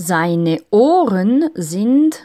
Seine Ohren sind